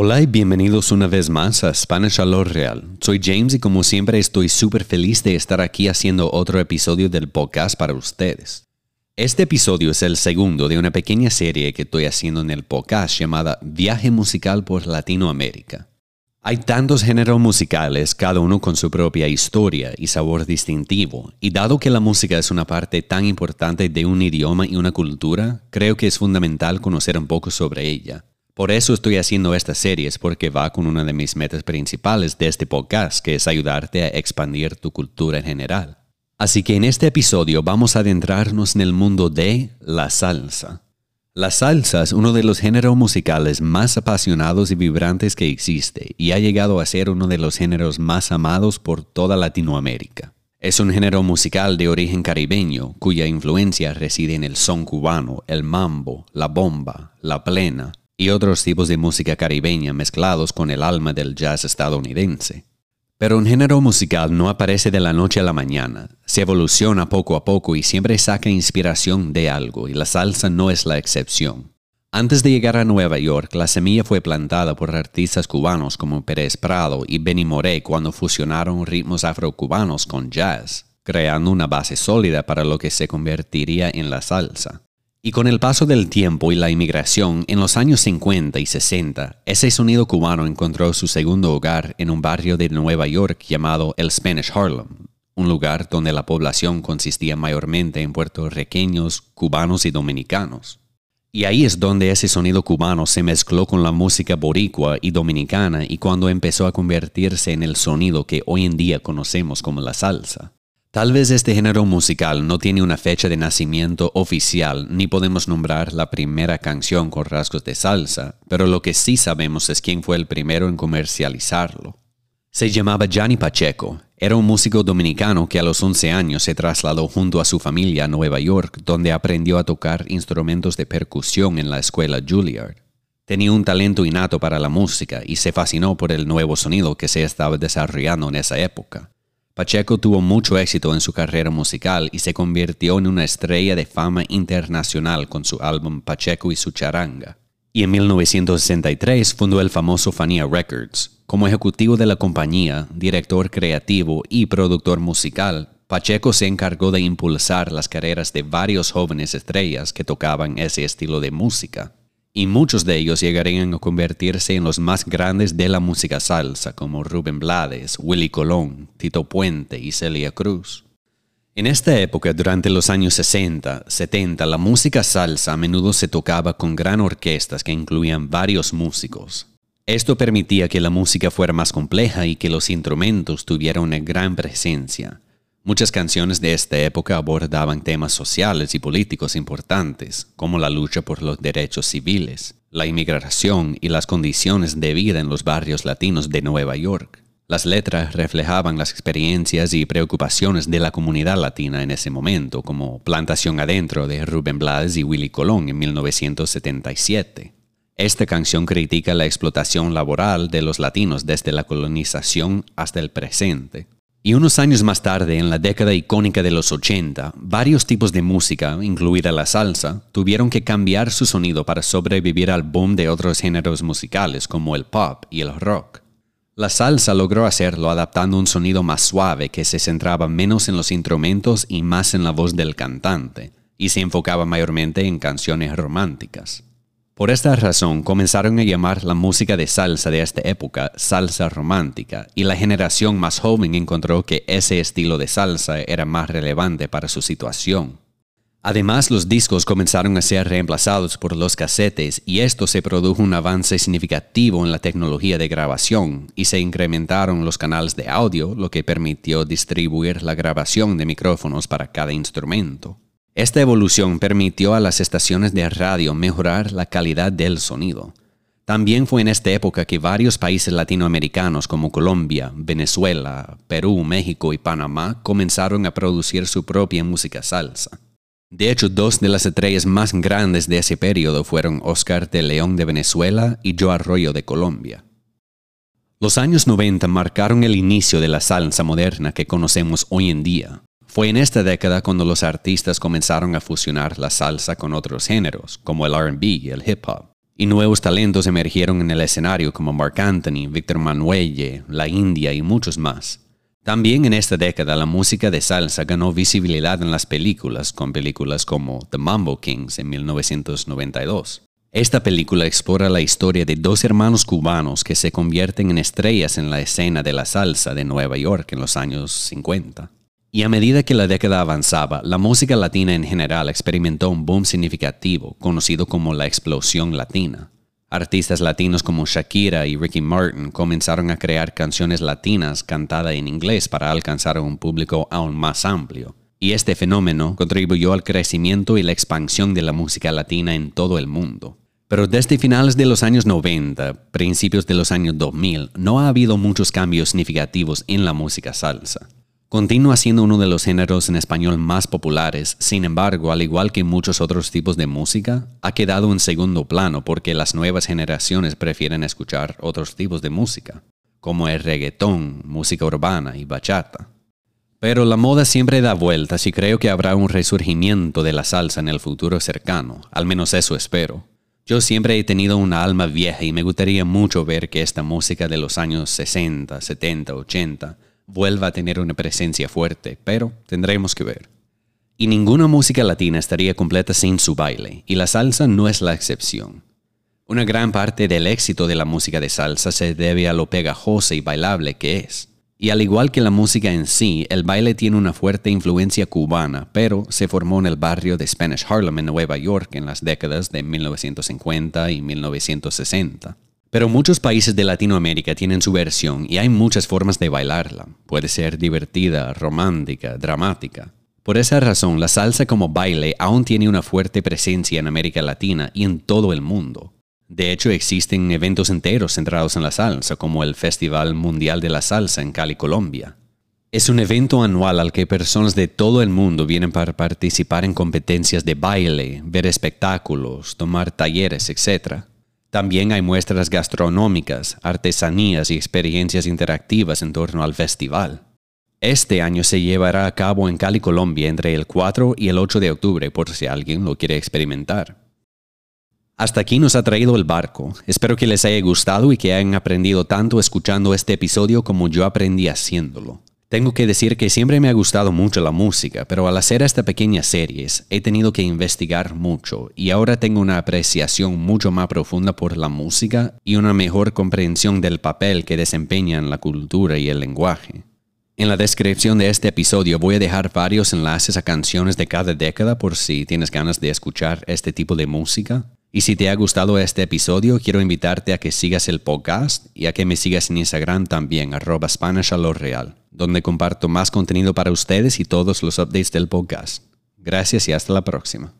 Hola y bienvenidos una vez más a Spanish a lo Real. Soy James y como siempre estoy súper feliz de estar aquí haciendo otro episodio del podcast para ustedes. Este episodio es el segundo de una pequeña serie que estoy haciendo en el podcast llamada Viaje Musical por Latinoamérica. Hay tantos géneros musicales, cada uno con su propia historia y sabor distintivo, y dado que la música es una parte tan importante de un idioma y una cultura, creo que es fundamental conocer un poco sobre ella. Por eso estoy haciendo estas series porque va con una de mis metas principales de este podcast, que es ayudarte a expandir tu cultura en general. Así que en este episodio vamos a adentrarnos en el mundo de la salsa. La salsa es uno de los géneros musicales más apasionados y vibrantes que existe y ha llegado a ser uno de los géneros más amados por toda Latinoamérica. Es un género musical de origen caribeño cuya influencia reside en el son cubano, el mambo, la bomba, la plena, y otros tipos de música caribeña mezclados con el alma del jazz estadounidense. Pero un género musical no aparece de la noche a la mañana, se evoluciona poco a poco y siempre saca inspiración de algo, y la salsa no es la excepción. Antes de llegar a Nueva York, la semilla fue plantada por artistas cubanos como Pérez Prado y Benny Moré cuando fusionaron ritmos afrocubanos con jazz, creando una base sólida para lo que se convertiría en la salsa. Y con el paso del tiempo y la inmigración, en los años 50 y 60, ese sonido cubano encontró su segundo hogar en un barrio de Nueva York llamado el Spanish Harlem, un lugar donde la población consistía mayormente en puertorriqueños, cubanos y dominicanos. Y ahí es donde ese sonido cubano se mezcló con la música boricua y dominicana y cuando empezó a convertirse en el sonido que hoy en día conocemos como la salsa. Tal vez este género musical no tiene una fecha de nacimiento oficial ni podemos nombrar la primera canción con rasgos de salsa, pero lo que sí sabemos es quién fue el primero en comercializarlo. Se llamaba Johnny Pacheco, era un músico dominicano que a los 11 años se trasladó junto a su familia a Nueva York, donde aprendió a tocar instrumentos de percusión en la escuela Juilliard. Tenía un talento innato para la música y se fascinó por el nuevo sonido que se estaba desarrollando en esa época. Pacheco tuvo mucho éxito en su carrera musical y se convirtió en una estrella de fama internacional con su álbum Pacheco y su charanga. Y en 1963 fundó el famoso Fania Records. Como ejecutivo de la compañía, director creativo y productor musical, Pacheco se encargó de impulsar las carreras de varios jóvenes estrellas que tocaban ese estilo de música y muchos de ellos llegarían a convertirse en los más grandes de la música salsa, como Rubén Blades, Willy Colón, Tito Puente y Celia Cruz. En esta época, durante los años 60, 70, la música salsa a menudo se tocaba con gran orquestas que incluían varios músicos. Esto permitía que la música fuera más compleja y que los instrumentos tuvieran una gran presencia. Muchas canciones de esta época abordaban temas sociales y políticos importantes, como la lucha por los derechos civiles, la inmigración y las condiciones de vida en los barrios latinos de Nueva York. Las letras reflejaban las experiencias y preocupaciones de la comunidad latina en ese momento, como Plantación Adentro de Rubén Blades y Willy Colón en 1977. Esta canción critica la explotación laboral de los latinos desde la colonización hasta el presente. Y unos años más tarde, en la década icónica de los 80, varios tipos de música, incluida la salsa, tuvieron que cambiar su sonido para sobrevivir al boom de otros géneros musicales como el pop y el rock. La salsa logró hacerlo adaptando un sonido más suave que se centraba menos en los instrumentos y más en la voz del cantante, y se enfocaba mayormente en canciones románticas. Por esta razón comenzaron a llamar la música de salsa de esta época salsa romántica y la generación más joven encontró que ese estilo de salsa era más relevante para su situación. Además, los discos comenzaron a ser reemplazados por los casetes y esto se produjo un avance significativo en la tecnología de grabación y se incrementaron los canales de audio, lo que permitió distribuir la grabación de micrófonos para cada instrumento. Esta evolución permitió a las estaciones de radio mejorar la calidad del sonido. También fue en esta época que varios países latinoamericanos como Colombia, Venezuela, Perú, México y Panamá comenzaron a producir su propia música salsa. De hecho, dos de las estrellas más grandes de ese periodo fueron Oscar de León de Venezuela y Joe Arroyo de Colombia. Los años 90 marcaron el inicio de la salsa moderna que conocemos hoy en día. Fue en esta década cuando los artistas comenzaron a fusionar la salsa con otros géneros, como el RB y el hip hop. y nuevos talentos emergieron en el escenario como Mark Anthony, Victor Manuelle, La India y muchos más. También en esta década la música de salsa ganó visibilidad en las películas, con películas como The Mambo Kings en 1992. Esta película explora la historia de dos hermanos cubanos que se convierten en estrellas en la escena de la salsa de Nueva York en los años 50. Y a medida que la década avanzaba, la música latina en general experimentó un boom significativo, conocido como la explosión latina. Artistas latinos como Shakira y Ricky Martin comenzaron a crear canciones latinas cantadas en inglés para alcanzar a un público aún más amplio. Y este fenómeno contribuyó al crecimiento y la expansión de la música latina en todo el mundo. Pero desde finales de los años 90, principios de los años 2000, no ha habido muchos cambios significativos en la música salsa. Continúa siendo uno de los géneros en español más populares, sin embargo, al igual que muchos otros tipos de música, ha quedado en segundo plano porque las nuevas generaciones prefieren escuchar otros tipos de música, como el reggaetón, música urbana y bachata. Pero la moda siempre da vueltas y creo que habrá un resurgimiento de la salsa en el futuro cercano, al menos eso espero. Yo siempre he tenido una alma vieja y me gustaría mucho ver que esta música de los años 60, 70, 80 vuelva a tener una presencia fuerte, pero tendremos que ver. Y ninguna música latina estaría completa sin su baile, y la salsa no es la excepción. Una gran parte del éxito de la música de salsa se debe a lo pegajosa y bailable que es. Y al igual que la música en sí, el baile tiene una fuerte influencia cubana, pero se formó en el barrio de Spanish Harlem en Nueva York en las décadas de 1950 y 1960. Pero muchos países de Latinoamérica tienen su versión y hay muchas formas de bailarla. Puede ser divertida, romántica, dramática. Por esa razón, la salsa como baile aún tiene una fuerte presencia en América Latina y en todo el mundo. De hecho, existen eventos enteros centrados en la salsa, como el Festival Mundial de la Salsa en Cali, Colombia. Es un evento anual al que personas de todo el mundo vienen para participar en competencias de baile, ver espectáculos, tomar talleres, etc. También hay muestras gastronómicas, artesanías y experiencias interactivas en torno al festival. Este año se llevará a cabo en Cali, Colombia, entre el 4 y el 8 de octubre, por si alguien lo quiere experimentar. Hasta aquí nos ha traído el barco. Espero que les haya gustado y que hayan aprendido tanto escuchando este episodio como yo aprendí haciéndolo. Tengo que decir que siempre me ha gustado mucho la música, pero al hacer esta pequeña series he tenido que investigar mucho y ahora tengo una apreciación mucho más profunda por la música y una mejor comprensión del papel que desempeña en la cultura y el lenguaje. En la descripción de este episodio voy a dejar varios enlaces a canciones de cada década por si tienes ganas de escuchar este tipo de música. Y si te ha gustado este episodio, quiero invitarte a que sigas el podcast y a que me sigas en Instagram también, arroba Spanish donde comparto más contenido para ustedes y todos los updates del podcast. Gracias y hasta la próxima.